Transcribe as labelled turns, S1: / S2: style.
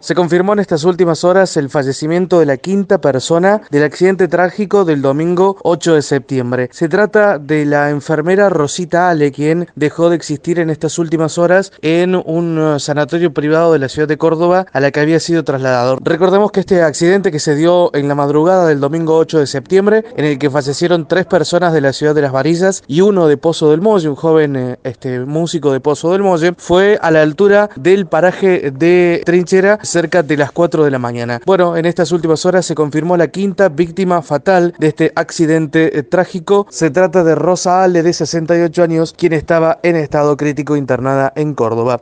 S1: Se confirmó en estas últimas horas el fallecimiento de la quinta persona del accidente trágico del domingo 8 de septiembre. Se trata de la enfermera Rosita Ale, quien dejó de existir en estas últimas horas en un uh, sanatorio privado de la ciudad de Córdoba a la que había sido trasladado. Recordemos que este accidente que se dio en la madrugada del domingo 8 de septiembre, en el que fallecieron tres personas de la ciudad de Las Varillas y uno de Pozo del Molle, un joven eh, este, músico de Pozo del Molle, fue a la altura del paraje de Trinchera cerca de las 4 de la mañana. Bueno, en estas últimas horas se confirmó la quinta víctima fatal de este accidente eh, trágico. Se trata de Rosa Ale, de 68 años, quien estaba en estado crítico internada en Córdoba.